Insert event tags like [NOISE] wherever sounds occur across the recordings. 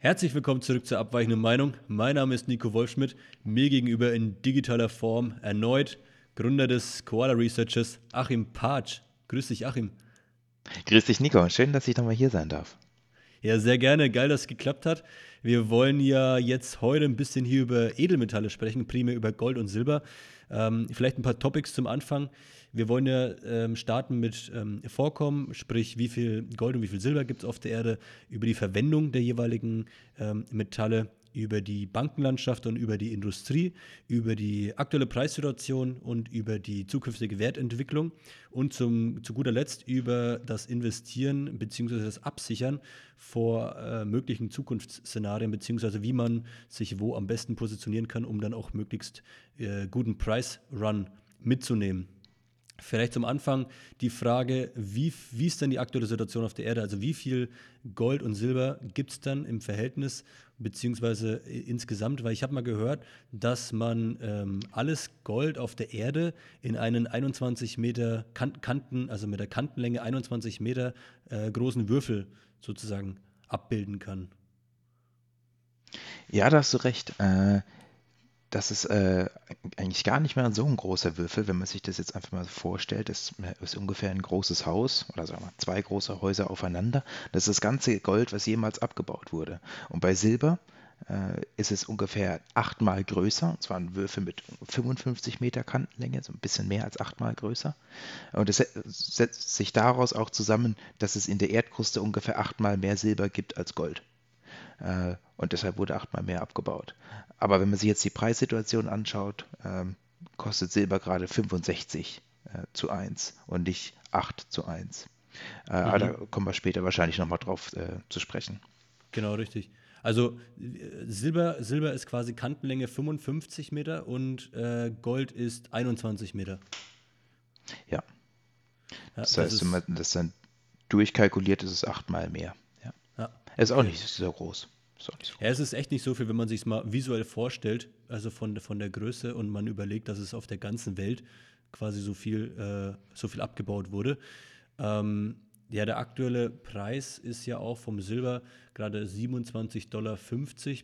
Herzlich willkommen zurück zur abweichenden Meinung. Mein Name ist Nico Wolfschmidt. Mir gegenüber in digitaler Form erneut Gründer des Koala Researchers Achim Patsch. Grüß dich, Achim. Grüß dich, Nico. Schön, dass ich nochmal hier sein darf. Ja, sehr gerne. Geil, dass es geklappt hat. Wir wollen ja jetzt heute ein bisschen hier über Edelmetalle sprechen, primär über Gold und Silber. Ähm, vielleicht ein paar Topics zum Anfang. Wir wollen ja ähm, starten mit ähm, Vorkommen, sprich wie viel Gold und wie viel Silber gibt es auf der Erde, über die Verwendung der jeweiligen ähm, Metalle, über die Bankenlandschaft und über die Industrie, über die aktuelle Preissituation und über die zukünftige Wertentwicklung und zum, zu guter Letzt über das Investieren bzw. das Absichern vor äh, möglichen Zukunftsszenarien bzw. wie man sich wo am besten positionieren kann, um dann auch möglichst äh, guten Price-Run mitzunehmen. Vielleicht zum Anfang die Frage, wie, wie ist denn die aktuelle Situation auf der Erde? Also wie viel Gold und Silber gibt es dann im Verhältnis beziehungsweise insgesamt? Weil ich habe mal gehört, dass man ähm, alles Gold auf der Erde in einen 21 Meter Kanten, also mit der Kantenlänge 21 Meter äh, großen Würfel sozusagen abbilden kann. Ja, da hast du recht. Äh, das ist äh, eigentlich gar nicht mehr so ein großer Würfel, wenn man sich das jetzt einfach mal vorstellt. Das ist ungefähr ein großes Haus oder sagen wir zwei große Häuser aufeinander. Das ist das ganze Gold, was jemals abgebaut wurde. Und bei Silber äh, ist es ungefähr achtmal größer. Und zwar ein Würfel mit 55 Meter Kantenlänge, so ein bisschen mehr als achtmal größer. Und es setzt sich daraus auch zusammen, dass es in der Erdkruste ungefähr achtmal mehr Silber gibt als Gold. Äh, und deshalb wurde achtmal mehr abgebaut. Aber wenn man sich jetzt die Preissituation anschaut, ähm, kostet Silber gerade 65 äh, zu 1 und nicht 8 zu 1. Äh, mhm. Aber da kommen wir später wahrscheinlich nochmal drauf zu sprechen. Genau, richtig. Also Silber, Silber ist quasi Kantenlänge 55 Meter und äh, Gold ist 21 Meter. Ja. ja das, das heißt, wenn man das dann durchkalkuliert, ist es achtmal mehr. Ja. Ist auch nicht so groß. So ja, es ist echt nicht so viel, wenn man sich es mal visuell vorstellt, also von, von der Größe und man überlegt, dass es auf der ganzen Welt quasi so viel, äh, so viel abgebaut wurde. Ähm, ja, der aktuelle Preis ist ja auch vom Silber gerade 27,50 Dollar.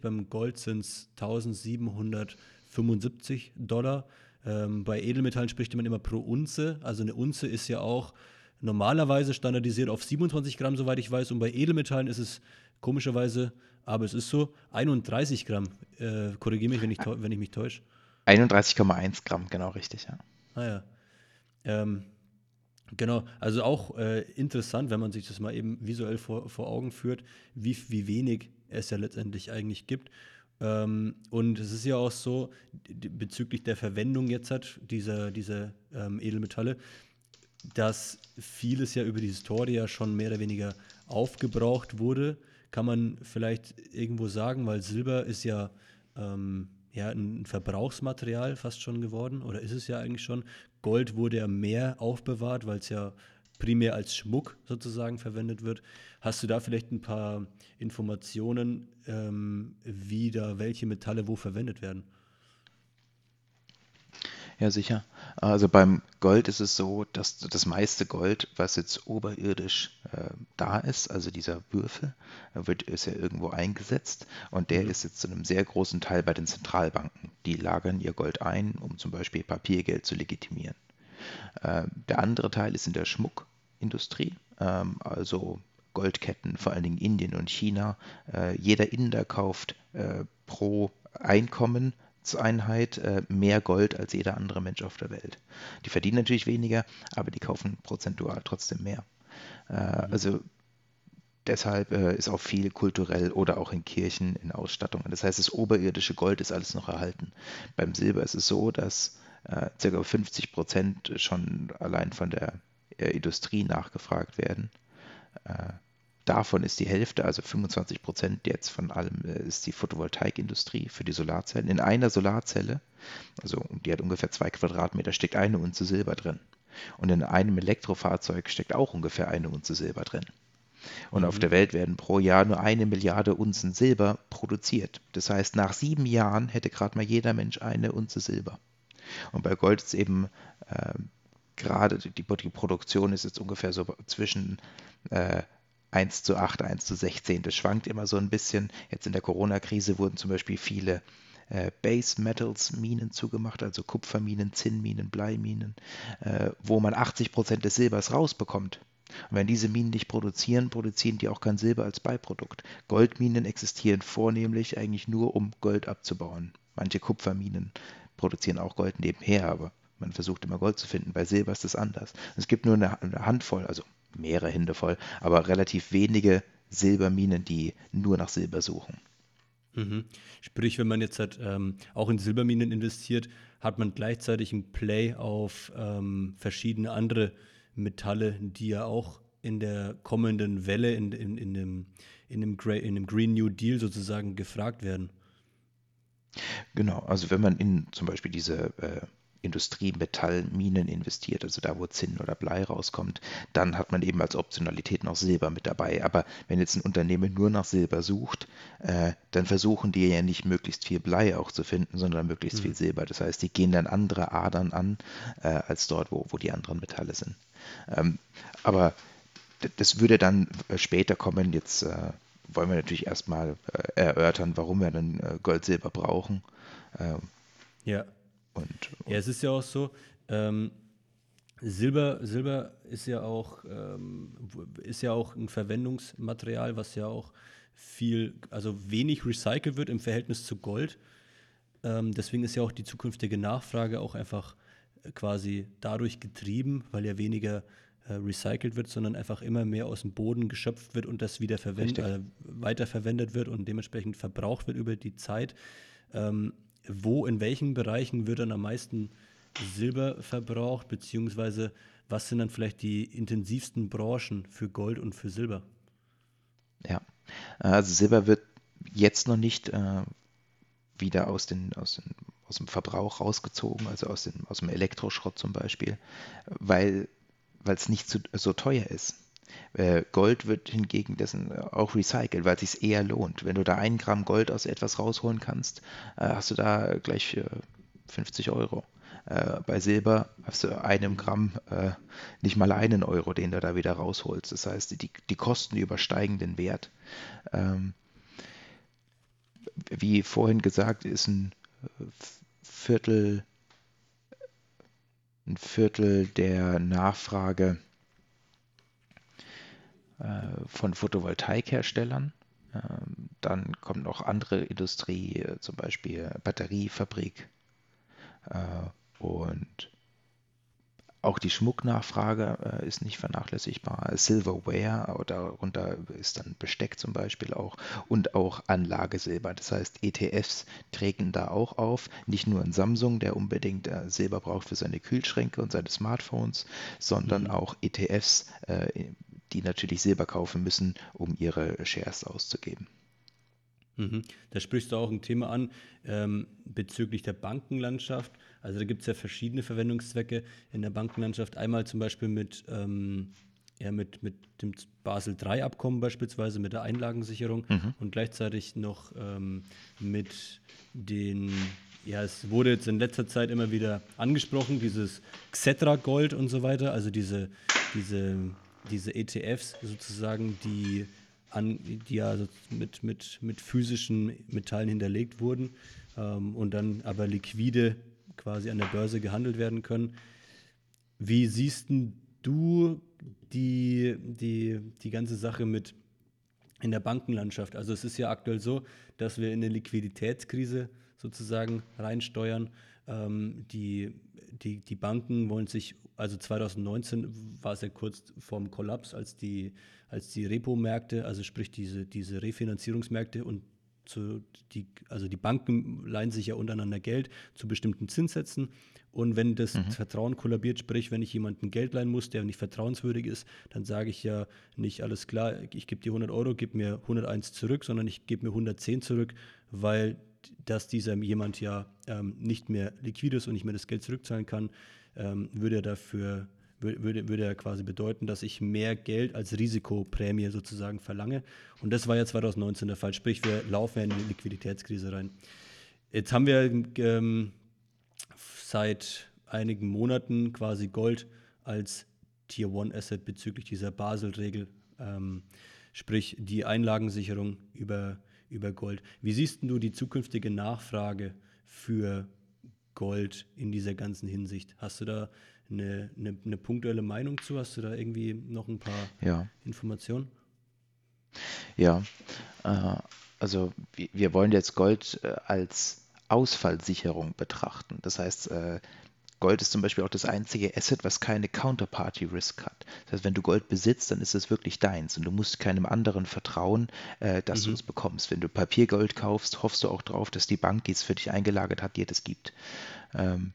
Beim Gold sind es 1775 Dollar. Ähm, bei Edelmetallen spricht man immer pro Unze. Also eine Unze ist ja auch normalerweise standardisiert auf 27 Gramm, soweit ich weiß. Und bei Edelmetallen ist es komischerweise aber es ist so 31 Gramm. Äh, Korrigiere mich, wenn ich, wenn ich mich täusche. 31,1 Gramm, genau richtig, ja. Ah ja. Ähm, genau, also auch äh, interessant, wenn man sich das mal eben visuell vor, vor Augen führt, wie, wie wenig es ja letztendlich eigentlich gibt. Ähm, und es ist ja auch so, bezüglich der Verwendung jetzt hat, dieser, dieser ähm, Edelmetalle, dass vieles ja über die Historie ja schon mehr oder weniger aufgebraucht wurde kann man vielleicht irgendwo sagen, weil Silber ist ja, ähm, ja ein Verbrauchsmaterial fast schon geworden oder ist es ja eigentlich schon. Gold wurde ja mehr aufbewahrt, weil es ja primär als Schmuck sozusagen verwendet wird. Hast du da vielleicht ein paar Informationen, ähm, wie da welche Metalle wo verwendet werden? Ja, sicher. Also beim Gold ist es so, dass das meiste Gold, was jetzt oberirdisch äh, da ist, also dieser Würfel, wird, ist ja irgendwo eingesetzt und der mhm. ist jetzt zu einem sehr großen Teil bei den Zentralbanken. Die lagern ihr Gold ein, um zum Beispiel Papiergeld zu legitimieren. Äh, der andere Teil ist in der Schmuckindustrie, ähm, also Goldketten, vor allen Dingen Indien und China. Äh, jeder Inder kauft äh, pro Einkommen Einheit äh, mehr Gold als jeder andere Mensch auf der Welt. Die verdienen natürlich weniger, aber die kaufen prozentual trotzdem mehr. Äh, mhm. Also deshalb äh, ist auch viel kulturell oder auch in Kirchen, in Ausstattungen. Das heißt, das oberirdische Gold ist alles noch erhalten. Beim Silber ist es so, dass äh, ca. 50 Prozent schon allein von der Industrie nachgefragt werden. Davon ist die Hälfte, also 25 Prozent jetzt von allem, äh, ist die Photovoltaikindustrie für die Solarzellen. In einer Solarzelle, also die hat ungefähr zwei Quadratmeter, steckt eine Unze Silber drin. Und in einem Elektrofahrzeug steckt auch ungefähr eine Unze Silber drin. Und mhm. auf der Welt werden pro Jahr nur eine Milliarde Unzen Silber produziert. Das heißt, nach sieben Jahren hätte gerade mal jeder Mensch eine Unze Silber. Und bei Gold ist eben äh, gerade die, die, Produktion ist jetzt ungefähr so zwischen äh, 1 zu 8, 1 zu 16. Das schwankt immer so ein bisschen. Jetzt in der Corona-Krise wurden zum Beispiel viele äh, Base Metals Minen zugemacht, also Kupferminen, Zinnminen, Bleiminen, äh, wo man 80 Prozent des Silbers rausbekommt. Und wenn diese Minen nicht produzieren, produzieren die auch kein Silber als Beiprodukt. Goldminen existieren vornehmlich eigentlich nur, um Gold abzubauen. Manche Kupferminen produzieren auch Gold nebenher, aber man versucht immer Gold zu finden. Bei Silber ist das anders. Es gibt nur eine, eine Handvoll, also mehrere Hände voll, aber relativ wenige Silberminen, die nur nach Silber suchen. Mhm. Sprich, wenn man jetzt halt, ähm, auch in Silberminen investiert, hat man gleichzeitig ein Play auf ähm, verschiedene andere Metalle, die ja auch in der kommenden Welle, in, in, in, dem, in, dem, in dem Green New Deal sozusagen gefragt werden. Genau, also wenn man in zum Beispiel diese äh, Industriemetallminen investiert, also da, wo Zinn oder Blei rauskommt, dann hat man eben als Optionalität noch Silber mit dabei. Aber wenn jetzt ein Unternehmen nur nach Silber sucht, äh, dann versuchen die ja nicht möglichst viel Blei auch zu finden, sondern möglichst mhm. viel Silber. Das heißt, die gehen dann andere Adern an, äh, als dort, wo, wo die anderen Metalle sind. Ähm, aber das würde dann äh, später kommen. Jetzt äh, wollen wir natürlich erstmal äh, erörtern, warum wir dann äh, Gold, Silber brauchen. Ähm, ja. Und, und ja, es ist ja auch so, ähm, Silber, Silber ist ja auch ähm, ist ja auch ein Verwendungsmaterial, was ja auch viel, also wenig recycelt wird im Verhältnis zu Gold. Ähm, deswegen ist ja auch die zukünftige Nachfrage auch einfach quasi dadurch getrieben, weil ja weniger äh, recycelt wird, sondern einfach immer mehr aus dem Boden geschöpft wird und das wieder äh, weiterverwendet wird und dementsprechend verbraucht wird über die Zeit. Ähm, wo, in welchen Bereichen wird dann am meisten Silber verbraucht, beziehungsweise was sind dann vielleicht die intensivsten Branchen für Gold und für Silber? Ja, also Silber wird jetzt noch nicht äh, wieder aus, den, aus, den, aus dem Verbrauch rausgezogen, also aus, den, aus dem Elektroschrott zum Beispiel, weil es nicht so, so teuer ist. Äh, Gold wird hingegen dessen auch recycelt, weil es sich eher lohnt. Wenn du da ein Gramm Gold aus etwas rausholen kannst, äh, hast du da gleich 50 Euro. Äh, bei Silber hast du einem Gramm nicht mal einen Euro, den du da wieder rausholst. Das heißt, die, die Kosten übersteigen den Wert. Ähm, wie vorhin gesagt, ist ein Viertel, ein Viertel der Nachfrage äh, von Photovoltaikherstellern. Ähm, dann kommt noch andere Industrie, äh, zum Beispiel Batteriefabrik äh, und auch die Schmucknachfrage äh, ist nicht vernachlässigbar. Silverware, darunter ist dann Besteck zum Beispiel auch und auch Anlagesilber. Das heißt, ETFs treten da auch auf. Nicht nur ein Samsung, der unbedingt äh, Silber braucht für seine Kühlschränke und seine Smartphones, sondern mhm. auch ETFs, äh, die natürlich Silber kaufen müssen, um ihre Shares auszugeben. Mhm. Da sprichst du auch ein Thema an ähm, bezüglich der Bankenlandschaft. Also da gibt es ja verschiedene Verwendungszwecke in der Bankenlandschaft. Einmal zum Beispiel mit, ähm, ja, mit, mit dem Basel III-Abkommen beispielsweise, mit der Einlagensicherung mhm. und gleichzeitig noch ähm, mit den, ja, es wurde jetzt in letzter Zeit immer wieder angesprochen, dieses Xetra-Gold und so weiter, also diese, diese, diese ETFs sozusagen, die an, die ja mit, mit, mit physischen Metallen hinterlegt wurden ähm, und dann aber liquide quasi an der Börse gehandelt werden können. Wie siehst du die, die, die ganze Sache mit in der Bankenlandschaft? Also es ist ja aktuell so, dass wir in eine Liquiditätskrise sozusagen reinsteuern. Ähm, die, die, die Banken wollen sich, also 2019 war es ja kurz vorm Kollaps, als die, als die Repo-Märkte, also sprich diese, diese Refinanzierungsmärkte und zu die, also die Banken leihen sich ja untereinander Geld zu bestimmten Zinssätzen. Und wenn das mhm. Vertrauen kollabiert, sprich, wenn ich jemandem Geld leihen muss, der nicht vertrauenswürdig ist, dann sage ich ja nicht, alles klar, ich gebe dir 100 Euro, gib mir 101 zurück, sondern ich gebe mir 110 zurück, weil dass dieser jemand ja ähm, nicht mehr liquid ist und nicht mehr das Geld zurückzahlen kann, ähm, würde er dafür würde, würde quasi bedeuten, dass ich mehr Geld als Risikoprämie sozusagen verlange. Und das war ja 2019 der Fall. Sprich, wir laufen ja in eine Liquiditätskrise rein. Jetzt haben wir ähm, seit einigen Monaten quasi Gold als Tier One Asset bezüglich dieser Basel-Regel ähm, sprich die Einlagensicherung über, über Gold. Wie siehst du die zukünftige Nachfrage für Gold in dieser ganzen Hinsicht? Hast du da eine, eine, eine punktuelle Meinung zu? Hast du da irgendwie noch ein paar Ja, Informationen? ja. Äh, also wir, wir wollen jetzt Gold äh, als Ausfallsicherung betrachten. Das heißt, äh, Gold ist zum Beispiel auch das einzige Asset, was keine Counterparty Risk hat. Das heißt, wenn du Gold besitzt, dann ist es wirklich deins und du musst keinem anderen vertrauen, äh, dass du Mhm. es bekommst. Wenn du Papiergold kaufst, hoffst du auch darauf, dass die Bank, die es für dich eingelagert hat, dir das gibt. Ähm,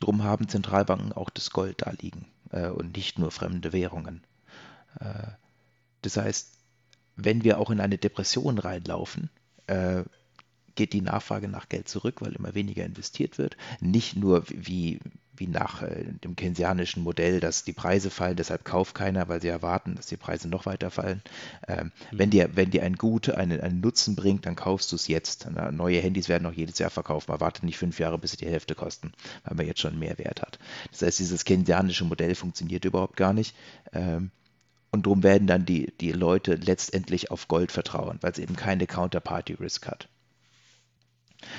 drum haben Zentralbanken auch das Gold da liegen äh, und nicht nur fremde Währungen. Äh, das heißt, wenn wir auch in eine Depression reinlaufen, äh, geht die Nachfrage nach Geld zurück, weil immer weniger investiert wird. Nicht nur wie, wie nach äh, dem keynesianischen Modell, dass die Preise fallen, deshalb kauft keiner, weil sie erwarten, dass die Preise noch weiter fallen. Ähm, wenn Mhm. dir, wenn dir ein Gut einen, einen Nutzen bringt, dann kaufst du es jetzt. Na, neue Handys werden auch jedes Jahr verkauft. Man wartet nicht fünf Jahre, bis sie die Hälfte kosten, weil man jetzt schon mehr Wert hat. Das heißt, dieses keynesianische Modell funktioniert überhaupt gar nicht. Ähm, und darum werden dann die, die Leute letztendlich auf Gold vertrauen, weil es eben keine Counterparty Risk hat.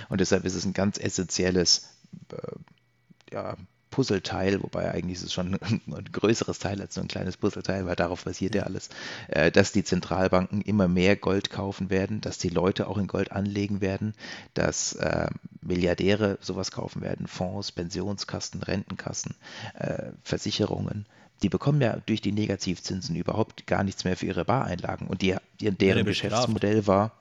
Und deshalb ist es ein ganz essentielles äh, ja, Puzzleteil, wobei eigentlich ist es schon ein, [LAUGHS] ein größeres Teil als nur ein kleines Puzzleteil, weil darauf basiert ja alles, äh, dass die Zentralbanken immer mehr Gold kaufen werden, dass die Leute auch in Gold anlegen werden, dass äh, Milliardäre sowas kaufen werden, Fonds, Pensionskassen, Rentenkassen, äh, Versicherungen. Die bekommen ja durch die Negativzinsen überhaupt gar nichts mehr für ihre Bareinlagen. Und die, deren. Geschäftsmodell war,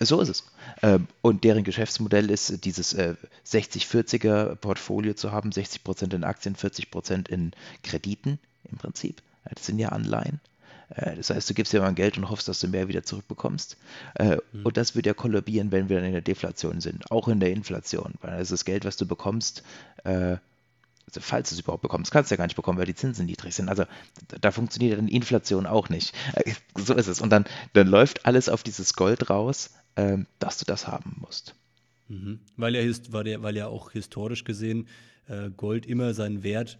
so ist es. Ähm, und deren Geschäftsmodell ist, dieses äh, 60-40er Portfolio zu haben, 60% in Aktien, 40% in Krediten im Prinzip. Das sind ja Anleihen. Äh, Das heißt, du gibst dir mal Geld und hoffst, dass du mehr wieder zurückbekommst. Äh, Mhm. Und das wird ja kollabieren, wenn wir dann in der Deflation sind, auch in der Inflation. Weil das ist das Geld, was du bekommst, äh, falls du es überhaupt bekommst, kannst du ja gar nicht bekommen, weil die Zinsen niedrig sind. Also da, funktioniert dann Inflation auch nicht. Äh, So ist es. Und dann, dann läuft alles auf dieses Gold raus, ähm, dass du das haben musst. Mhm. Weil, ja, weil, ja, weil ja auch historisch gesehen äh, Gold immer seinen Wert,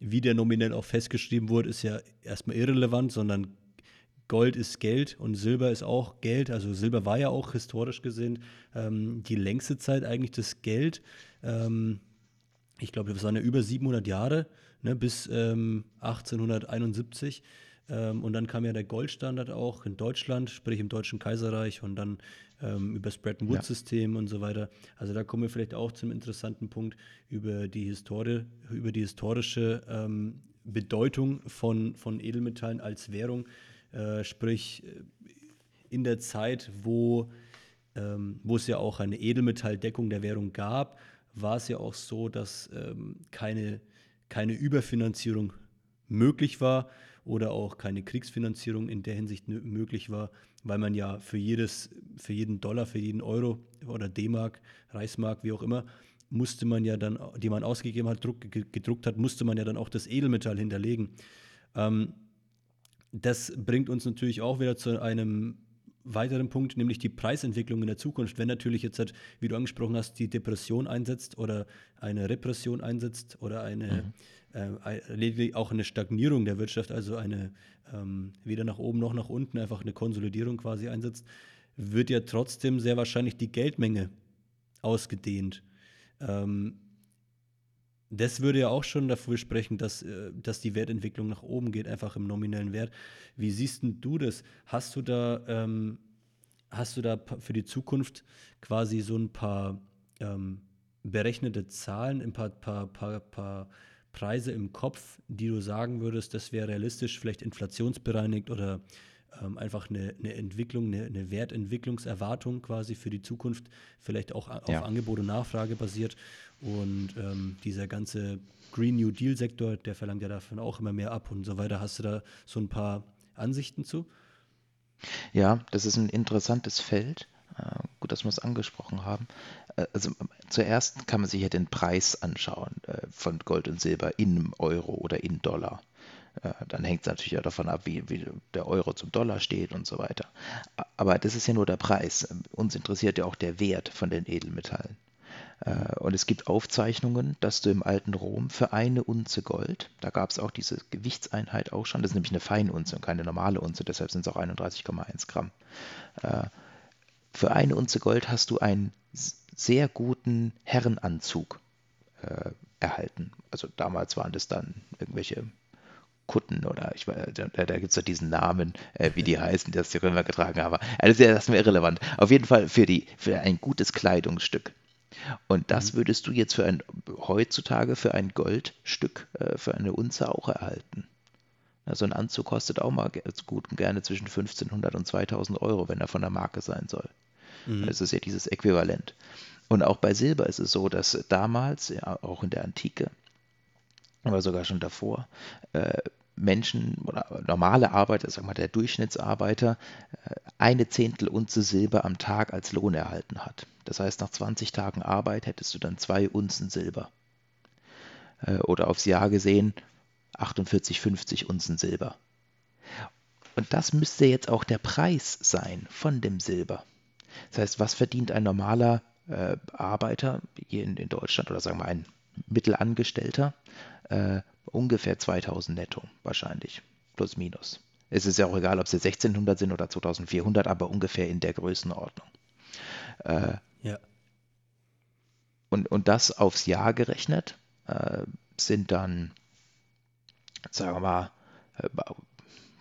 wie der nominell auch festgeschrieben wurde, ist ja erstmal irrelevant, sondern Gold ist Geld und Silber ist auch Geld. Also Silber war ja auch historisch gesehen ähm, die längste Zeit eigentlich das Geld. Ähm, ich glaube, das waren ja über 700 Jahre, ne, bis ähm, 1871. Ähm, und dann kam ja der Goldstandard auch in Deutschland, sprich im Deutschen Kaiserreich und dann ähm, über das Bretton Ja. Woods-System und so weiter. Also da kommen wir vielleicht auch zum interessanten Punkt über die Historie, über die historische ähm, Bedeutung von, von Edelmetallen als Währung. Äh, sprich, äh, in der Zeit, wo ähm, wo es ja auch eine Edelmetalldeckung der Währung gab, war es ja auch so, dass ähm, keine, keine Überfinanzierung möglich war oder auch keine Kriegsfinanzierung in der Hinsicht möglich war, weil man ja für jedes, für jeden Dollar, für jeden Euro oder D-Mark, Reichsmark, wie auch immer, musste man ja dann, die man ausgegeben hat, druck, ge- gedruckt hat, musste man ja dann auch das Edelmetall hinterlegen. Ähm, das bringt uns natürlich auch wieder zu einem weiteren Punkt, nämlich die Preisentwicklung in der Zukunft. Wenn natürlich jetzt, halt, wie du angesprochen hast, die Depression einsetzt oder eine Repression einsetzt oder eine äh, lediglich auch eine Stagnierung der Wirtschaft, also eine ähm, weder nach oben noch nach unten, einfach eine Konsolidierung quasi einsetzt, wird ja trotzdem sehr wahrscheinlich die Geldmenge ausgedehnt. Ähm, das würde ja auch schon dafür sprechen, dass, äh, dass die Wertentwicklung nach oben geht, einfach im nominellen Wert. Wie siehst denn du das? Hast du da, ähm, hast du da für die Zukunft quasi so ein paar ähm, berechnete Zahlen, ein paar, paar, paar, paar Preise im Kopf, die du sagen würdest, das wäre realistisch, vielleicht inflationsbereinigt oder ähm, einfach eine, eine Entwicklung, eine, eine Wertentwicklungserwartung quasi für die Zukunft, vielleicht auch a- auf Ja. Angebot und Nachfrage basiert. Und ähm, dieser ganze Green New Deal-Sektor, der verlangt ja davon auch immer mehr ab und so weiter. Hast du da so ein paar Ansichten zu? Ja, das ist ein interessantes Feld. Äh, Gut, dass wir es angesprochen haben. Äh, Also ähm, zuerst kann man sich ja den Preis anschauen äh, von Gold und Silber in Euro oder in Dollar. Dann hängt es natürlich auch davon ab, wie, wie der Euro zum Dollar steht und so weiter. Aber das ist ja nur der Preis. Ähm, Uns interessiert ja auch der Wert von den Edelmetallen. Äh, und es gibt Aufzeichnungen, dass du im alten Rom für eine Unze Gold, da gab es auch diese Gewichtseinheit auch schon, das ist nämlich eine Feinunze und keine normale Unze, deshalb sind es auch 31,1 Gramm. Äh, für eine Unze Gold hast du einen sehr guten Herrenanzug äh, erhalten. Also damals waren das dann irgendwelche Kutten oder ich weiß, da, da gibt es ja diesen Namen, äh, wie die [LAUGHS] heißen, die das die Römer getragen haben. Also das ist mir irrelevant. Auf jeden Fall für, die, für ein gutes Kleidungsstück. Und das mhm. würdest du jetzt für ein heutzutage für ein Goldstück, äh, für eine Unze auch erhalten. So ein Anzug kostet auch mal gut und gerne zwischen 1500 und 2000 Euro, wenn er von der Marke sein soll. Mhm. Das ist ja dieses Äquivalent. Und auch bei Silber ist es so, dass damals, ja, auch in der Antike, aber sogar schon davor, äh, Menschen oder normale Arbeiter, sag mal der Durchschnittsarbeiter, äh, eine Zehntel Unze Silber am Tag als Lohn erhalten hat. Das heißt, nach 20 Tagen Arbeit hättest du dann zwei Unzen Silber. Äh, oder aufs Jahr gesehen 48, 50 Unzen Silber. Und das müsste jetzt auch der Preis sein von dem Silber. Das heißt, was verdient ein normaler äh, Arbeiter hier in, in, Deutschland oder sagen wir ein Mittelangestellter? Äh, ungefähr 2000 netto wahrscheinlich, plus minus. Es ist ja auch egal, ob sie 1600 sind oder 2400, aber ungefähr in der Größenordnung. Äh, ja. Und, und das aufs Jahr gerechnet äh, sind dann, sagen wir mal, äh,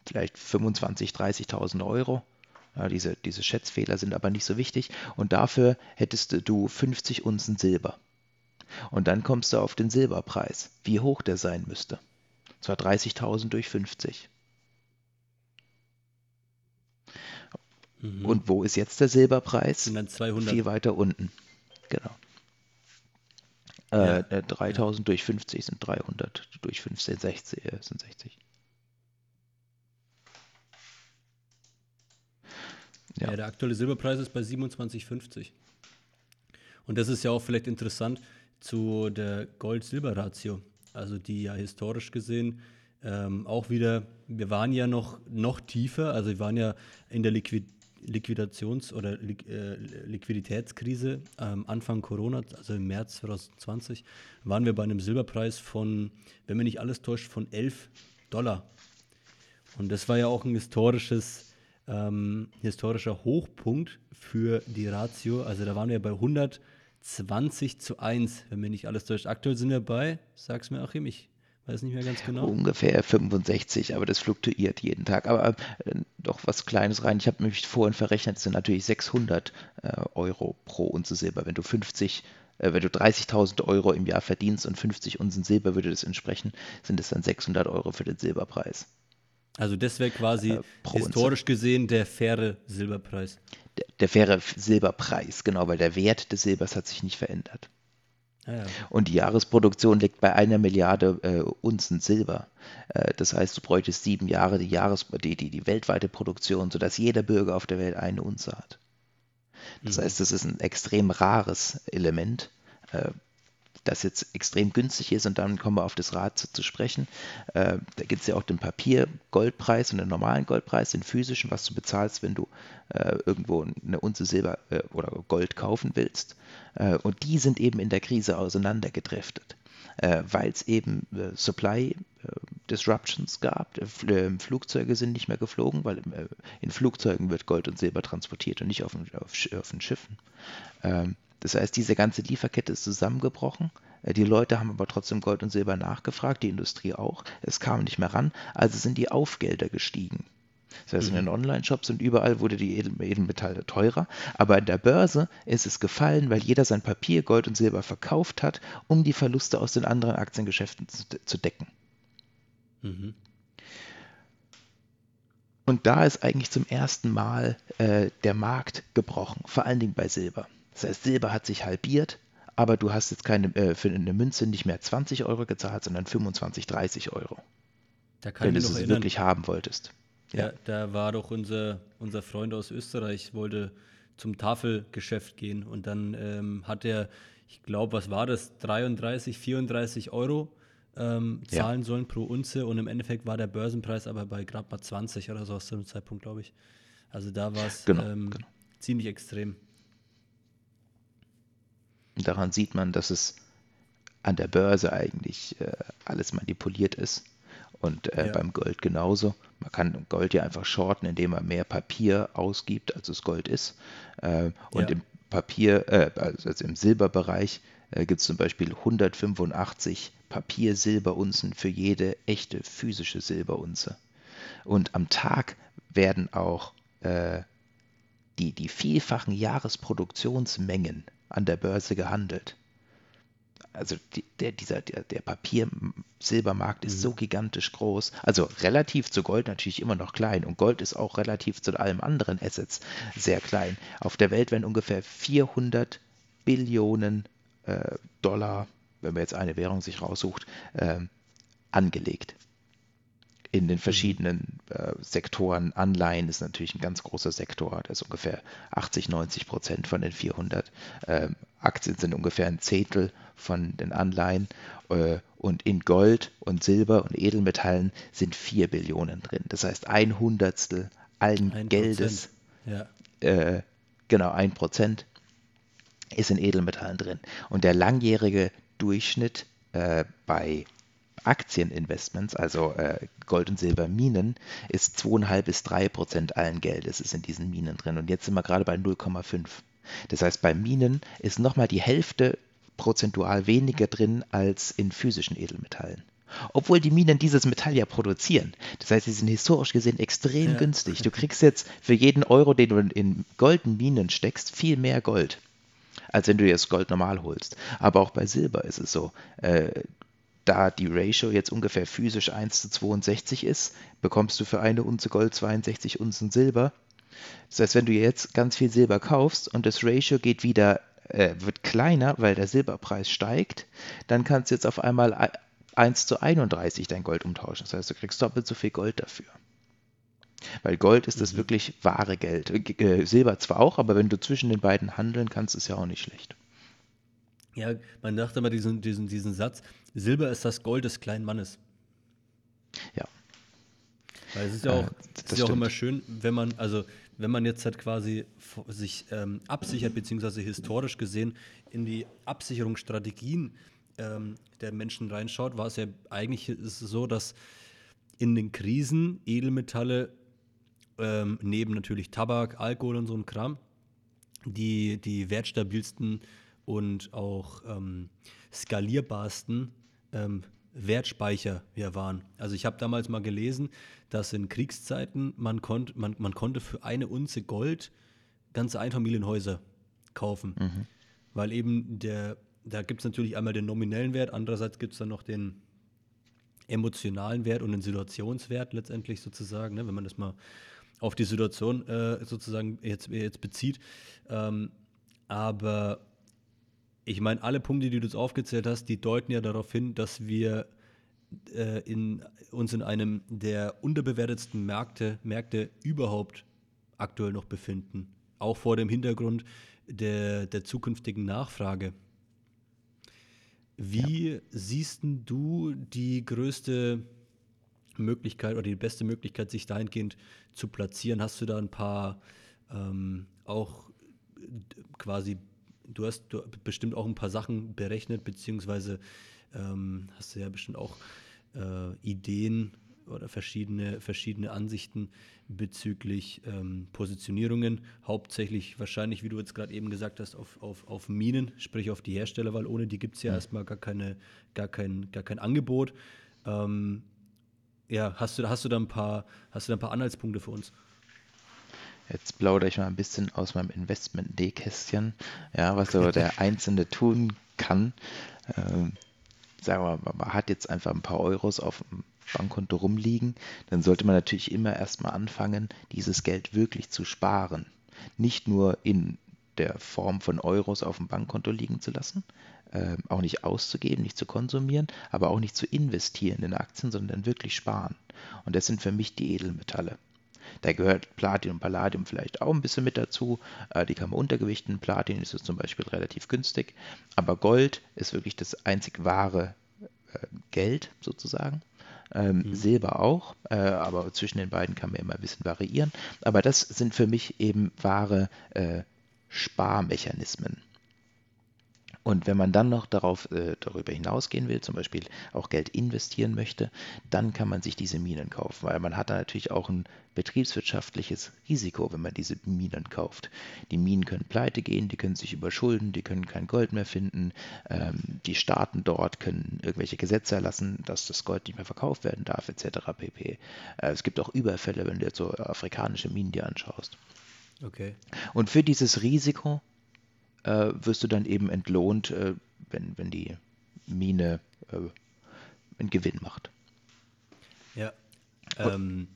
vielleicht 25.000, 30.000 Euro. Ja, diese, diese Schätzfehler sind aber nicht so wichtig. Und dafür hättest du 50 Unzen Silber. Und dann kommst du auf den Silberpreis, wie hoch der sein müsste. Und zwar 30.000 durch 50. Mhm. Und wo ist jetzt der Silberpreis? Sind dann 200. Viel weiter unten. Genau. Äh, ja. 3000 ja. durch 50 sind 300, durch 15 60, äh, sind 60. Ja. ja. der aktuelle Silberpreis ist bei 27,50. Und das ist ja auch vielleicht interessant zu der Gold-Silber-Ratio. Also die ja historisch gesehen ähm, auch wieder, wir waren ja noch, noch tiefer, also wir waren ja in der Liquid Liquidations- oder Li äh, Liquiditätskrise ähm, Anfang Corona, also im März 2020, waren wir bei einem Silberpreis von, wenn mich nicht alles täuscht, von 11 Dollar. Und das war ja auch ein historisches, ähm, historischer Hochpunkt für die Ratio. Also da waren wir bei 120 zu 1, wenn mich nicht alles täuscht. Aktuell sind wir bei, sag's mir Achim, ich Weiß nicht mehr ganz genau. Ungefähr 65, aber das fluktuiert jeden Tag. Aber äh, doch was Kleines rein. Ich habe mich vorhin verrechnet, es sind natürlich 600 äh, Euro pro Unze Silber. Wenn du 50 äh, wenn du 30.000 Euro im Jahr verdienst und 50 Unzen Silber würde das entsprechen, sind es dann 600 Euro für den Silberpreis. Also das wäre quasi äh, historisch Unze. gesehen der faire Silberpreis. Der, der faire Silberpreis, genau, weil der Wert des Silbers hat sich nicht verändert. Ja, Und die Jahresproduktion liegt bei einer Milliarde äh, Unzen Silber. Äh, das heißt, du bräuchtest sieben Jahre die, Jahres die, die, die weltweite Produktion, sodass jeder Bürger auf der Welt eine Unze hat. Das mhm. heißt, das ist ein extrem rares Element. Äh, das jetzt extrem günstig ist und dann kommen wir auf das Rad zu, zu sprechen. Äh, da gibt es ja auch den Papier-Goldpreis und den normalen Goldpreis, den physischen, was du bezahlst, wenn du äh, irgendwo eine Unze Silber äh, oder Gold kaufen willst. Äh, und die sind eben in der Krise auseinandergedriftet, äh, weil es eben äh, Supply Disruptions gab. Flugzeuge sind nicht mehr geflogen, weil in Flugzeugen wird Gold und Silber transportiert und nicht auf, auf, auf den Schiffen. Ähm, das heißt, diese ganze Lieferkette ist zusammengebrochen. Äh, die Leute haben aber trotzdem Gold und Silber nachgefragt, die Industrie auch. Es kam nicht mehr ran, also sind die Aufgelder gestiegen. Das heißt, mhm. in den Online-Shops und überall wurde die Edelmetalle teurer, aber in der Börse ist es gefallen, weil jeder sein Papier, Gold und Silber verkauft hat, um die Verluste aus den anderen Aktiengeschäften zu, zu decken. Mhm. Und da ist eigentlich zum ersten Mal äh, der Markt gebrochen, vor allen Dingen bei Silber. Das heißt, Silber hat sich halbiert, aber du hast jetzt keine, äh, für eine Münze nicht mehr 20 Euro gezahlt, sondern 25, 30 Euro. Da kann wenn du es wirklich haben wolltest. Ja, ja, da war doch unser, unser Freund aus Österreich, wollte zum Tafelgeschäft gehen und dann ähm, hat er, ich glaube, was war das, 33, 34 Euro ähm, zahlen ja. sollen pro Unze und im Endeffekt war der Börsenpreis aber bei gerade mal 20 oder so aus dem Zeitpunkt, glaube ich. Also da war es genau, ähm, genau. ziemlich extrem. Daran sieht man, dass es an der Börse eigentlich äh, alles manipuliert ist. Und äh, ja. beim Gold genauso. Man kann Gold ja einfach shorten, indem man mehr Papier ausgibt, als es Gold ist. Äh, und ja. im Papier, äh, also im Silberbereich, äh, gibt es zum Beispiel 185 Papier-Silberunzen für jede echte physische Silberunze. Und am Tag werden auch äh, die, die vielfachen Jahresproduktionsmengen an der Börse gehandelt also die, der, dieser, der, der Papier-Silbermarkt ist mhm. so gigantisch groß. Also relativ zu Gold natürlich immer noch klein. Und Gold ist auch relativ zu allem anderen Assets sehr klein. Auf der Welt werden ungefähr 400 Billionen äh, Dollar, wenn man jetzt eine Währung sich raussucht, äh, angelegt in den mhm. verschiedenen äh, Sektoren. Anleihen ist natürlich ein ganz großer Sektor, das ist ungefähr 80, 90 Prozent von den 400. Ähm, Aktien sind ungefähr ein Zehntel von den Anleihen. Äh, und in Gold und Silber und Edelmetallen sind 4 Billionen drin. Das heißt, ein Hundertstel allen ein Geldes, ja. äh, genau ein Prozent, ist in Edelmetallen drin. Und der langjährige Durchschnitt äh, bei Aktieninvestments, also äh, Gold- und Silberminen, ist 2,5 bis 3 Prozent allen Geldes ist in diesen Minen drin. Und jetzt sind wir gerade bei 0,5. Das heißt, bei Minen ist nochmal die Hälfte prozentual weniger drin als in physischen Edelmetallen. Obwohl die Minen dieses Metall ja produzieren. Das heißt, sie sind historisch gesehen extrem ja. günstig. Du kriegst jetzt für jeden Euro, den du in Goldminen steckst, viel mehr Gold, als wenn du jetzt Gold normal holst. Aber auch bei Silber ist es so. Äh, da die Ratio jetzt ungefähr physisch 1 zu 62 ist, bekommst du für eine Unze Gold 62 Unzen Silber. Das heißt, wenn du jetzt ganz viel Silber kaufst und das Ratio geht wieder, äh, wird kleiner, weil der Silberpreis steigt, dann kannst du jetzt auf einmal 1 zu 31 dein Gold umtauschen. Das heißt, du kriegst doppelt so viel Gold dafür. Weil Gold ist das mhm. wirklich wahre Geld. Äh, Silber zwar auch, aber wenn du zwischen den beiden handeln kannst, ist ja auch nicht schlecht. Ja, man dachte immer diesen, diesen, diesen Satz, Silber ist das Gold des kleinen Mannes. Ja. Weil es ist ja auch, äh, ist ja auch immer schön, wenn man, also wenn man jetzt halt quasi sich ähm, absichert, beziehungsweise historisch gesehen in die Absicherungsstrategien ähm, der Menschen reinschaut, war es ja eigentlich ist es so, dass in den Krisen Edelmetalle ähm, neben natürlich Tabak, Alkohol und so ein Kram die, die wertstabilsten und auch ähm, skalierbarsten ähm, Wertspeicher ja waren. Also ich habe damals mal gelesen, dass in Kriegszeiten man, konnt, man, man konnte für eine Unze Gold ganze Einfamilienhäuser kaufen. Mhm. Weil eben der, da gibt es natürlich einmal den nominellen Wert, andererseits gibt es dann noch den emotionalen Wert und den Situationswert letztendlich sozusagen, ne, wenn man das mal auf die Situation äh, sozusagen jetzt, jetzt bezieht. Ähm, aber ich meine, alle Punkte, die du jetzt aufgezählt hast, die deuten ja darauf hin, dass wir äh, in, uns in einem der unterbewertetsten Märkte, Märkte überhaupt aktuell noch befinden. Auch vor dem Hintergrund der, der zukünftigen Nachfrage. Wie ja. siehst du die größte Möglichkeit oder die beste Möglichkeit, sich dahingehend zu platzieren? Hast du da ein paar ähm, auch quasi du hast du bestimmt auch ein paar Sachen berechnet, beziehungsweise ähm, hast du ja bestimmt auch äh, Ideen oder verschiedene, verschiedene Ansichten bezüglich ähm, Positionierungen. Hauptsächlich wahrscheinlich, wie du jetzt gerade eben gesagt hast, auf, auf, auf Minen, sprich auf die Hersteller, weil ohne die gibt es ja mhm. erstmal gar, keine, gar, kein, gar kein Angebot. Ähm, ja, hast du, hast, du da ein paar, hast du da ein paar Anhaltspunkte für uns? Jetzt plaudere ich mal ein bisschen aus meinem Investment-D-Kästchen, ja, was so der [LAUGHS] Einzelne tun kann. Ähm, sagen wir mal, man hat jetzt einfach ein paar Euros auf dem Bankkonto rumliegen, dann sollte man natürlich immer erstmal anfangen, dieses Geld wirklich zu sparen. Nicht nur in der Form von Euros auf dem Bankkonto liegen zu lassen, äh, auch nicht auszugeben, nicht zu konsumieren, aber auch nicht zu investieren in Aktien, sondern wirklich sparen. Und das sind für mich die Edelmetalle. Da gehört Platin und Palladium vielleicht auch ein bisschen mit dazu. Äh, die kann man untergewichten. Platin ist zum Beispiel relativ günstig. Aber Gold ist wirklich das einzig wahre äh, Geld sozusagen. Ähm, mhm. Silber auch, äh, aber zwischen den beiden kann man immer ein bisschen variieren. Aber das sind für mich eben wahre äh, Sparmechanismen. Und wenn man dann noch darauf, äh, darüber hinausgehen will, zum Beispiel auch Geld investieren möchte, dann kann man sich diese Minen kaufen, weil man hat da natürlich auch ein betriebswirtschaftliches Risiko, wenn man diese Minen kauft. Die Minen können pleite gehen, die können sich überschulden, die können kein Gold mehr finden, ähm, die Staaten dort können irgendwelche Gesetze erlassen, dass das Gold nicht mehr verkauft werden darf, etc. pp. Äh, es gibt auch Überfälle, wenn du jetzt so afrikanische Minen dir anschaust. Okay. Und für dieses Risiko äh, wirst du dann eben entlohnt, äh, wenn, wenn die Mine äh, einen Gewinn macht. Ja. Ähm,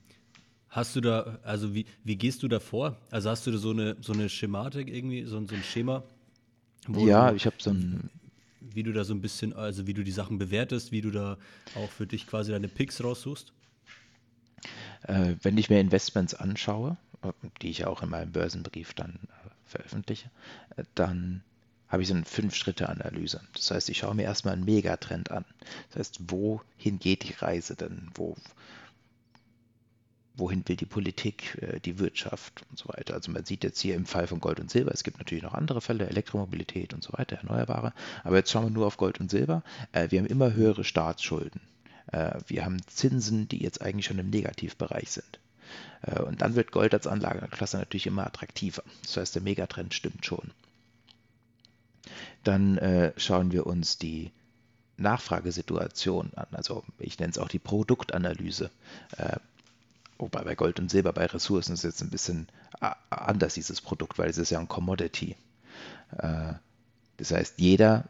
hast du da, also wie, wie gehst du da vor? Also hast du da so eine, so eine Schematik irgendwie, so, so ein Schema? ja, du, ich habe so ein. Wie du da so ein bisschen, also wie du die Sachen bewertest, wie du da auch für dich quasi deine Picks raussuchst? Äh, wenn ich mir Investments anschaue, die ich auch in meinem Börsenbrief dann äh, veröffentliche, äh, dann habe ich so eine Fünf-Schritte-Analyse. Das heißt, ich schaue mir erstmal einen Megatrend an. Das heißt, wohin geht die Reise denn? Wo, wohin will die Politik, äh, die Wirtschaft und so weiter. Also man sieht jetzt hier im Fall von Gold und Silber, es gibt natürlich noch andere Fälle, Elektromobilität und so weiter, Erneuerbare. Aber jetzt schauen wir nur auf Gold und Silber. Wir haben immer höhere Staatsschulden. Wir haben Zinsen, die jetzt eigentlich schon im Negativbereich sind. Äh, und dann wird Gold als Anlageklasse natürlich immer attraktiver. Das heißt, der Megatrend stimmt schon. Dann äh, schauen wir uns die Nachfragesituation an. Also ich nenne es auch die Produktanalyse. Äh, wobei bei Gold und Silber, bei Ressourcen ist jetzt ein bisschen anders dieses Produkt, weil es ist ja ein Commodity. das heißt, jeder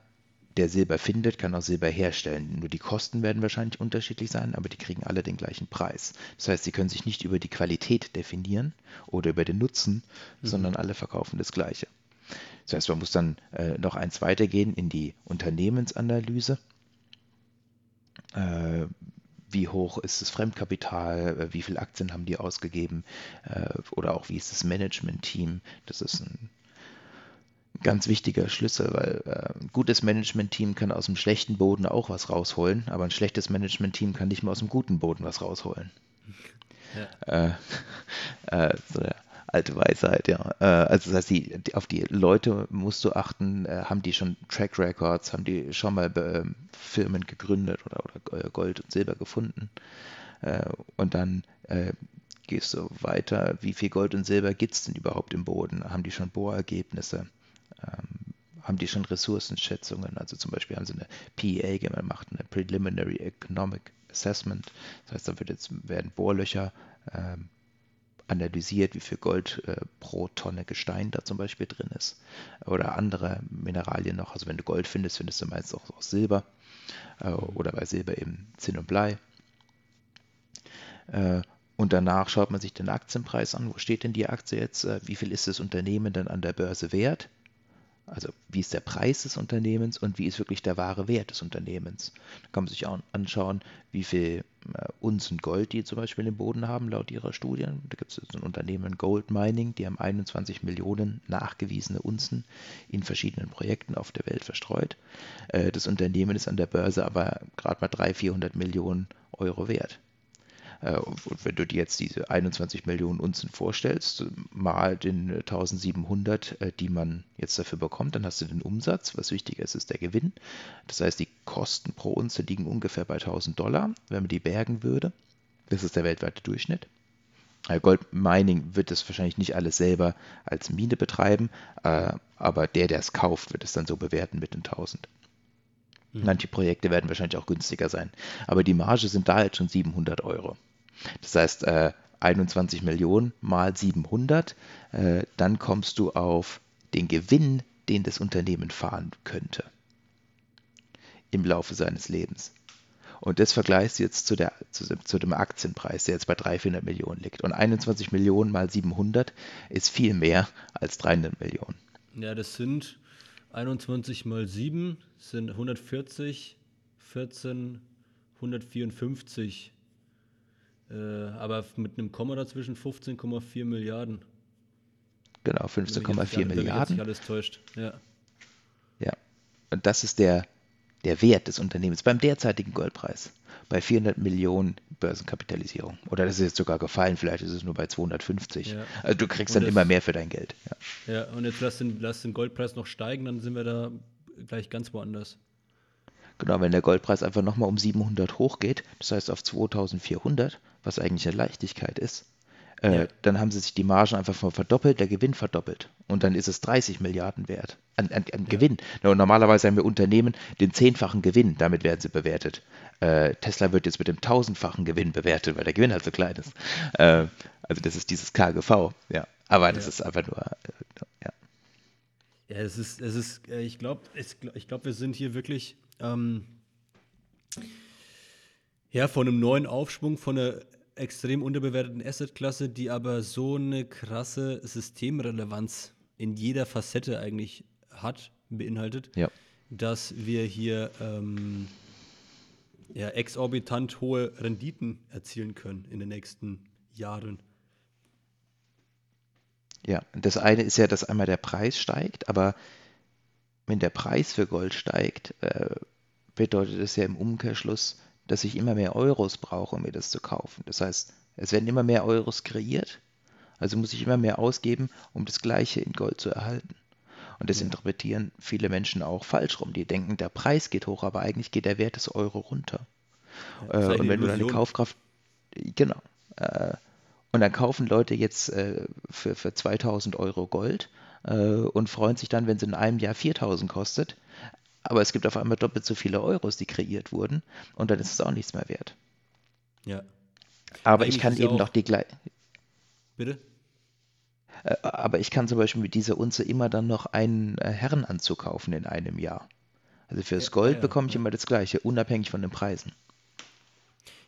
der Silber findet, kann auch Silber herstellen. Nur die Kosten werden wahrscheinlich unterschiedlich sein, aber die kriegen alle den gleichen Preis. Das heißt, sie können sich nicht über die Qualität definieren oder über den Nutzen, mhm. sondern alle verkaufen das Gleiche. Das heißt, man muss dann äh, noch eins weitergehen in die Unternehmensanalyse. Äh, wie hoch ist das Fremdkapital, äh, wie viele Aktien haben die ausgegeben äh, oder auch wie ist das Management-Team. Das ist ein ganz wichtiger Schlüssel, weil äh, ein gutes Management-Team kann aus dem schlechten Boden auch was rausholen, aber ein schlechtes Management-Team kann nicht mehr aus dem guten Boden was rausholen. Ja. Äh, [LAUGHS] äh, so eine alte Weisheit, ja. Äh, also das heißt, die, die, auf die Leute musst du achten, äh, haben die schon Track Records, haben die schon mal ähm, Firmen gegründet oder, oder Gold und Silber gefunden. Äh, und dann gehst du weiter, wie viel Gold und Silber gibt es denn überhaupt im Boden? Haben die schon Bohrergebnisse? Ähm, haben die schon Ressourcenschätzungen. Also zum Beispiel haben sie eine PEA gemacht, eine Preliminary Economic Assessment. Das heißt, da wird jetzt, werden Bohrlöcher ähm, analysiert, wie viel Gold äh, pro Tonne Gestein da zum Beispiel drin ist. Oder andere Mineralien noch. Also wenn du Gold findest, findest du meistens auch, auch Silber. Äh, oder bei Silber eben Zinn und Blei. Äh, und danach schaut man sich den Aktienpreis an. Wo steht denn die Aktie jetzt? Äh, wie viel ist das Unternehmen denn an der Börse wert? Also wie ist der Preis des Unternehmens und wie ist wirklich der wahre Wert des Unternehmens. Da kann man sich auch anschauen, wie viel äh, Unzen Gold die zum Beispiel im Boden haben, laut ihrer Studien. Da gibt es ein Unternehmen Gold Mining, die haben 21 Millionen nachgewiesene Unzen in verschiedenen Projekten auf der Welt verstreut. Äh, das Unternehmen ist an der Börse aber gerade mal 300, 400 Millionen Euro wert. Äh, und wenn du dir jetzt diese 21 Millionen Unzen vorstellst, mal den 1700, äh, die man jetzt dafür bekommt, dann hast du den Umsatz. Was wichtiger ist, ist der Gewinn. Das heißt, die Kosten pro Unze liegen ungefähr bei 1000 Dollar, wenn man die bergen würde. Das ist der weltweite Durchschnitt. Gold Mining wird es wahrscheinlich nicht alles selber als Mine betreiben, äh, aber der, der es kauft, wird es dann so bewerten mit den 1000. Mhm. Manche Projekte werden wahrscheinlich auch günstiger sein, aber die Marge sind da jetzt schon 700 Euro. Das heißt, äh, 21 Millionen mal 700, äh, dann kommst du auf den Gewinn, den das Unternehmen fahren könnte im Laufe seines Lebens. Und das vergleichst du jetzt zu, der, zu, zu, dem Aktienpreis, der jetzt bei 300 Millionen liegt. Und 21 Millionen mal 700 ist viel mehr als 300 Millionen. Ja, das sind 21 mal 7 sind 140, 14, 154 äh, aber mit einem Komma dazwischen 15,4 Milliarden. Genau, 15,4 Milliarden. Sich alles täuscht, ja. Ja, und das ist der, der Wert des Unternehmens beim derzeitigen Goldpreis. Bei 400 Millionen Börsenkapitalisierung. Oder das ist jetzt sogar gefallen, vielleicht ist es nur bei 250. Ja. Also du kriegst und dann das, immer mehr für dein Geld. Ja, ja und jetzt lass den, lass den Goldpreis noch steigen, dann sind wir da gleich ganz woanders. Genau, wenn der Goldpreis einfach nochmal um 700 hochgeht, das heißt auf 2400, was eigentlich eine Leichtigkeit ist, äh, ja. dann haben sie sich die Margen einfach verdoppelt, der Gewinn verdoppelt. Und dann ist es 30 Milliarden wert an, an, an ja. Gewinn. Und normalerweise haben wir Unternehmen den zehnfachen Gewinn, damit werden sie bewertet. Äh, Tesla wird jetzt mit dem tausendfachen Gewinn bewertet, weil der Gewinn halt so klein ist. Äh, also das ist dieses KGV, ja. Aber das ja. ist einfach nur, äh, ja. Ja, es ist, es ist, äh, ich glaube, ich glaube, wir sind hier wirklich ähm, ja, von einem neuen Aufschwung, von einer extrem unterbewerteten Assetklasse, die aber so eine krasse Systemrelevanz in jeder Facette eigentlich hat, beinhaltet, ja. dass wir hier ähm, ja, exorbitant hohe Renditen erzielen können in den nächsten Jahren. Ja, das eine ist ja, dass einmal der Preis steigt, aber wenn der Preis für Gold steigt, äh, bedeutet es ja im Umkehrschluss, dass ich immer mehr Euros brauche, um mir das zu kaufen. Das heißt, es werden immer mehr Euros kreiert, also muss ich immer mehr ausgeben, um das Gleiche in Gold zu erhalten. Und das ja. interpretieren viele Menschen auch falsch rum. Die denken, der Preis geht hoch, aber eigentlich geht der Wert des Euro runter. Ja, äh, und wenn du deine Kaufkraft, genau, äh, und dann kaufen Leute jetzt äh, für, für 2000 Euro Gold äh, und freuen sich dann, wenn es in einem Jahr 4000 kostet. Aber es gibt auf einmal doppelt so viele Euros, die kreiert wurden und dann ist es auch nichts mehr wert. Ja. Aber Eigentlich ich kann eben noch die gleiche. Bitte? Äh, aber ich kann zum Beispiel mit dieser Unze immer dann noch einen äh, Herrenanzug kaufen in einem Jahr. Also fürs ja, Gold ja, bekomme ich ja. immer das Gleiche, unabhängig von den Preisen.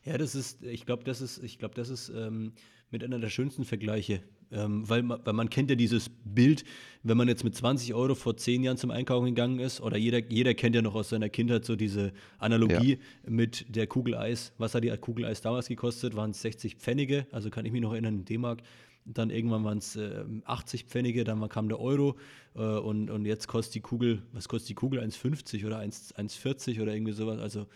Ja, das ist, ich glaube, das ist, ich glaube, das ist ähm, mit einer der schönsten Vergleiche. Ähm, weil, man, weil man kennt ja dieses Bild, wenn man jetzt mit 20 Euro vor zehn Jahren zum Einkaufen gegangen ist, oder jeder, jeder kennt ja noch aus seiner Kindheit so diese Analogie ja. mit der Kugel Eis. Was hat die Kugel Eis damals gekostet? Waren es 60 Pfennige, also kann ich mich noch erinnern, in D-Mark. Dann irgendwann waren es äh, 80 Pfennige, dann kam der Euro äh, und, und jetzt kostet die Kugel, was kostet die Kugel? 1,50 oder 1,40 oder irgendwie sowas. Also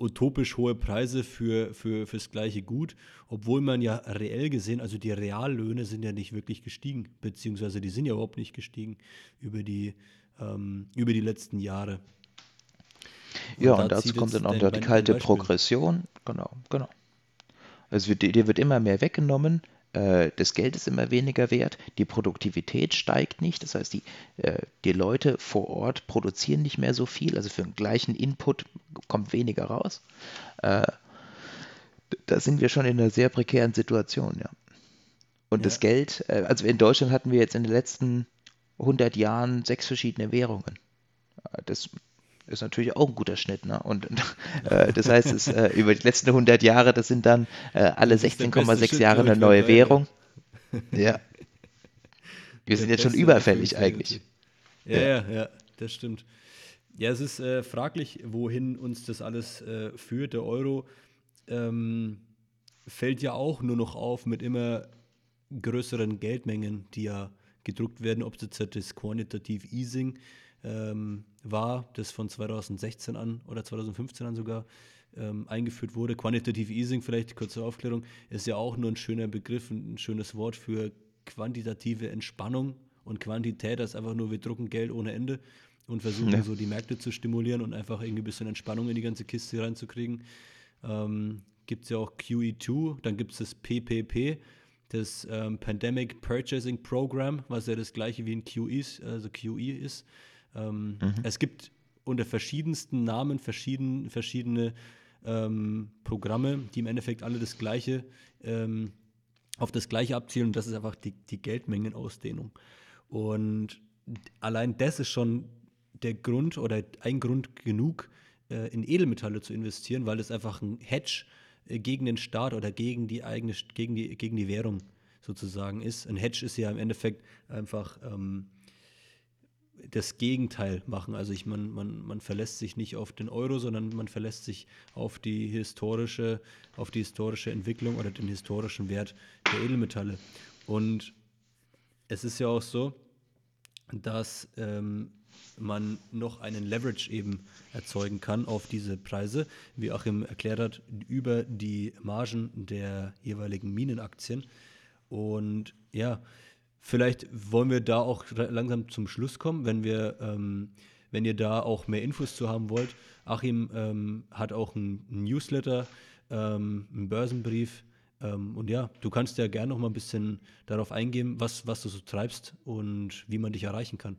utopisch hohe Preise für, für, fürs gleiche Gut, obwohl man ja reell gesehen, also die Reallöhne sind ja nicht wirklich gestiegen, beziehungsweise die sind ja überhaupt nicht gestiegen über die, ähm, über die letzten Jahre. Und ja, und dazu kommt dann auch noch die kalte Progression. Genau, genau. Also dir wird immer mehr weggenommen, das Geld ist immer weniger wert, die Produktivität steigt nicht, das heißt, die, äh, die Leute vor Ort produzieren nicht mehr so viel, also für den gleichen Input kommt weniger raus. Äh, da sind wir schon in einer sehr prekären Situation, ja. Und ja. das Geld, also in Deutschland hatten wir jetzt in den letzten 100 Jahren sechs verschiedene Währungen. Das ist natürlich auch ein guter Schnitt. Ne? Und [LAUGHS] äh, das heißt, es, äh, über die letzten 100 Jahre, das sind dann äh, alle 16,6 Jahre eine neue Währung. [LAUGHS] Ja. Wir sind jetzt schon überfällig eigentlich. Ja, ja, ja, das stimmt. Ja, es ist äh, fraglich, wohin uns das alles äh, führt. Der Euro ähm, fällt ja auch nur noch auf mit immer größeren Geldmengen, die ja gedruckt werden, ob das jetzt das Quantitative Easing ähm, war, das von 2016 an oder 2015 an sogar ähm, eingeführt wurde. Quantitative Easing, vielleicht kurze Aufklärung, ist ja auch nur ein schöner Begriff, ein schönes Wort für quantitative Entspannung. Und Quantität ist einfach nur, wir drucken Geld ohne Ende und versuchen ja. so die Märkte zu stimulieren und einfach irgendwie ein bisschen Entspannung in die ganze Kiste reinzukriegen. Ähm, gibt es ja auch QE2, dann gibt es das PPP, das ähm, Pandemic Purchasing Program, was ja das gleiche wie ein QE also QE ist. Ähm, mhm. Es gibt unter verschiedensten Namen verschieden, verschiedene ähm, Programme, die im Endeffekt alle das gleiche, ähm, auf das gleiche abzielen und das ist einfach die, die Geldmengenausdehnung. Und allein das ist schon der Grund oder ein Grund genug, äh, in Edelmetalle zu investieren, weil es einfach ein Hedge äh, gegen den Staat oder gegen die eigene, gegen die, gegen die Währung sozusagen ist. Ein Hedge ist ja im Endeffekt einfach ähm, das Gegenteil machen. Also ich, man, man, man verlässt sich nicht auf den Euro, sondern man verlässt sich auf die historische, auf die historische Entwicklung oder den historischen Wert der Edelmetalle. Und es ist ja auch so, dass ähm, man noch einen Leverage eben erzeugen kann auf diese Preise, wie Achim erklärt hat, über die Margen der jeweiligen Minenaktien. Und ja, Vielleicht wollen wir da auch langsam zum Schluss kommen, wenn wir ähm, wenn ihr da auch mehr Infos zu haben wollt. Achim ähm, hat auch einen Newsletter, ähm, einen Börsenbrief. Ähm, und ja, du kannst ja gerne noch mal ein bisschen darauf eingehen, was, was du so treibst und wie man dich erreichen kann.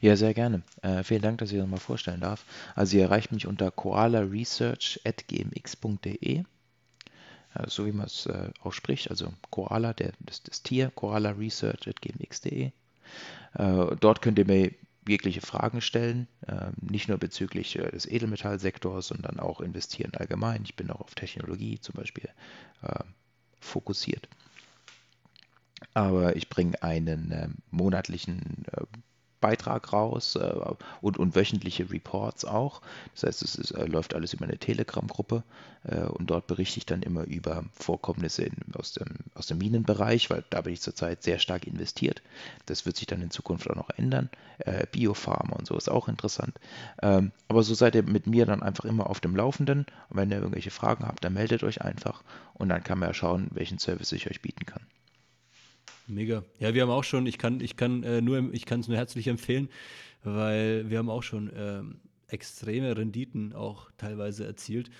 Ja, sehr gerne. Äh, vielen Dank, dass ich das mal vorstellen darf. Also ihr erreicht mich unter koalaresearch.gmx.de, so wie man es äh, ausspricht, also Koala, der, das, das Tier, koalaresearch.gmx.de. Äh, dort könnt ihr mir jegliche Fragen stellen, äh, nicht nur bezüglich äh, des Edelmetallsektors, sondern auch investieren allgemein. Ich bin auch auf Technologie zum Beispiel äh, fokussiert. Aber ich bringe einen äh, monatlichen äh, Beitrag raus äh, und, und wöchentliche Reports auch. Das heißt, es ist, äh, läuft alles über eine Telegram-Gruppe äh, und dort berichte ich dann immer über Vorkommnisse in, aus, dem, aus dem Minenbereich, weil da bin ich zurzeit sehr stark investiert. Das wird sich dann in Zukunft auch noch ändern. Äh, Biopharma und so ist auch interessant. Ähm, aber so seid ihr mit mir dann einfach immer auf dem Laufenden. Und wenn ihr irgendwelche Fragen habt, dann meldet euch einfach und dann kann man ja schauen, welchen Service ich euch bieten kann. Mega. Ja, wir haben auch schon, ich kann, ich kann äh, nur, ich kann es nur herzlich empfehlen, weil wir haben auch schon ähm, extreme Renditen auch teilweise erzielt.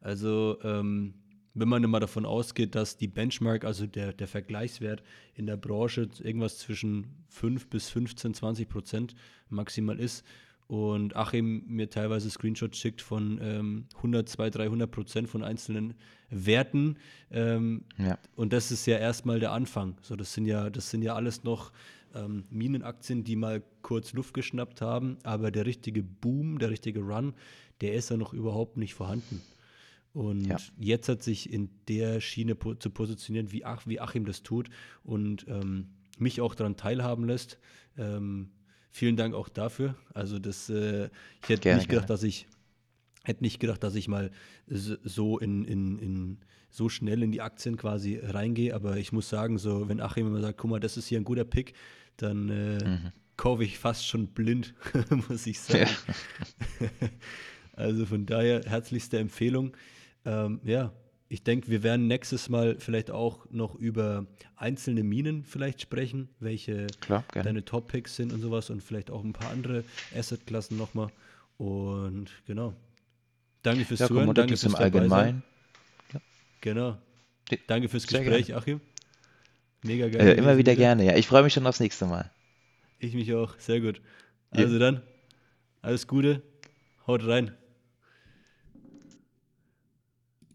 Also ähm, wenn man immer davon ausgeht, dass die Benchmark, also der, der Vergleichswert in der Branche irgendwas zwischen 5 bis 15, 20 Prozent maximal ist und Achim mir teilweise Screenshots schickt von ähm, 100, 200, 300 Prozent von einzelnen Werten. Ähm, ja. Und das ist ja erstmal der Anfang. So, das sind ja, das sind ja alles noch ähm, Minenaktien, die mal kurz Luft geschnappt haben, aber der richtige Boom, der richtige Run, der ist ja noch überhaupt nicht vorhanden. Und ja. jetzt hat sich in der Schiene po zu positionieren, wie, Ach, wie Achim das tut und ähm, mich auch daran teilhaben lässt. Ähm, vielen Dank auch dafür. Also das, äh, ich hätte gerne, nicht gedacht, gerne. dass ich hätte nicht gedacht, dass ich mal so in, in, in so schnell in die Aktien quasi reingehe, aber ich muss sagen, so wenn Achim immer sagt, guck mal, das ist hier ein guter Pick, dann äh, mhm. kaufe ich fast schon blind, [LAUGHS] muss ich sagen. Ja. [LAUGHS] also von daher herzlichste Empfehlung. Ähm, ja, ich denke, wir werden nächstes Mal vielleicht auch noch über einzelne Minen vielleicht sprechen, welche Klar, deine Top-Picks sind und sowas und vielleicht auch ein paar andere Asset-Klassen nochmal. Und genau. Danke fürs ja, Zuhören. Danke fürs Allgemeinen. Ja. Genau. Danke fürs Sehr Gespräch, gerne. Achim. Mega geil. Äh, immer wieder gerne, ja. Ich freue mich schon aufs nächste Mal. Ich mich auch. Sehr gut. Also ja. dann, alles Gute. Haut rein.